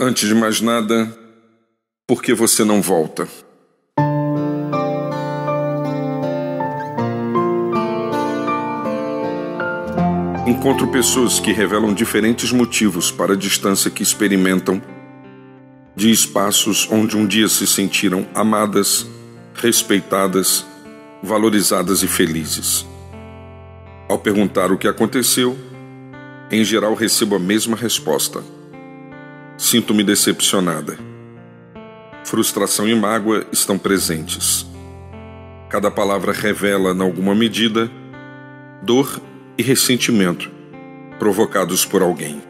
Antes de mais nada, por que você não volta? Encontro pessoas que revelam diferentes motivos para a distância que experimentam de espaços onde um dia se sentiram amadas, respeitadas, valorizadas e felizes. Ao perguntar o que aconteceu, em geral recebo a mesma resposta Sinto-me decepcionada. Frustração e mágoa estão presentes. Cada palavra revela, em alguma medida, dor e ressentimento provocados por alguém.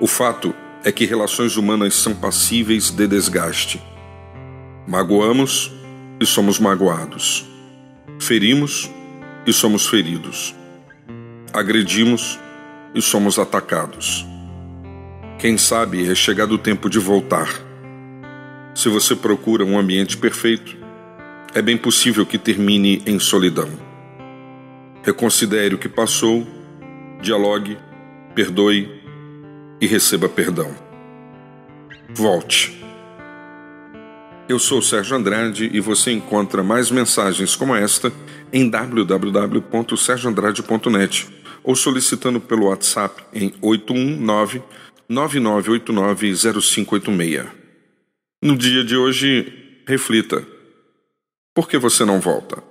O fato é que relações humanas são passíveis de desgaste. Magoamos e somos magoados. Ferimos e somos feridos. Agredimos e somos atacados. Quem sabe é chegado o tempo de voltar. Se você procura um ambiente perfeito, é bem possível que termine em solidão. Reconsidere o que passou, dialogue, perdoe e receba perdão. Volte. Eu sou Sérgio Andrade e você encontra mais mensagens como esta em www.sergioandrade.net ou solicitando pelo WhatsApp em 819 99890586. No dia de hoje, reflita: por que você não volta?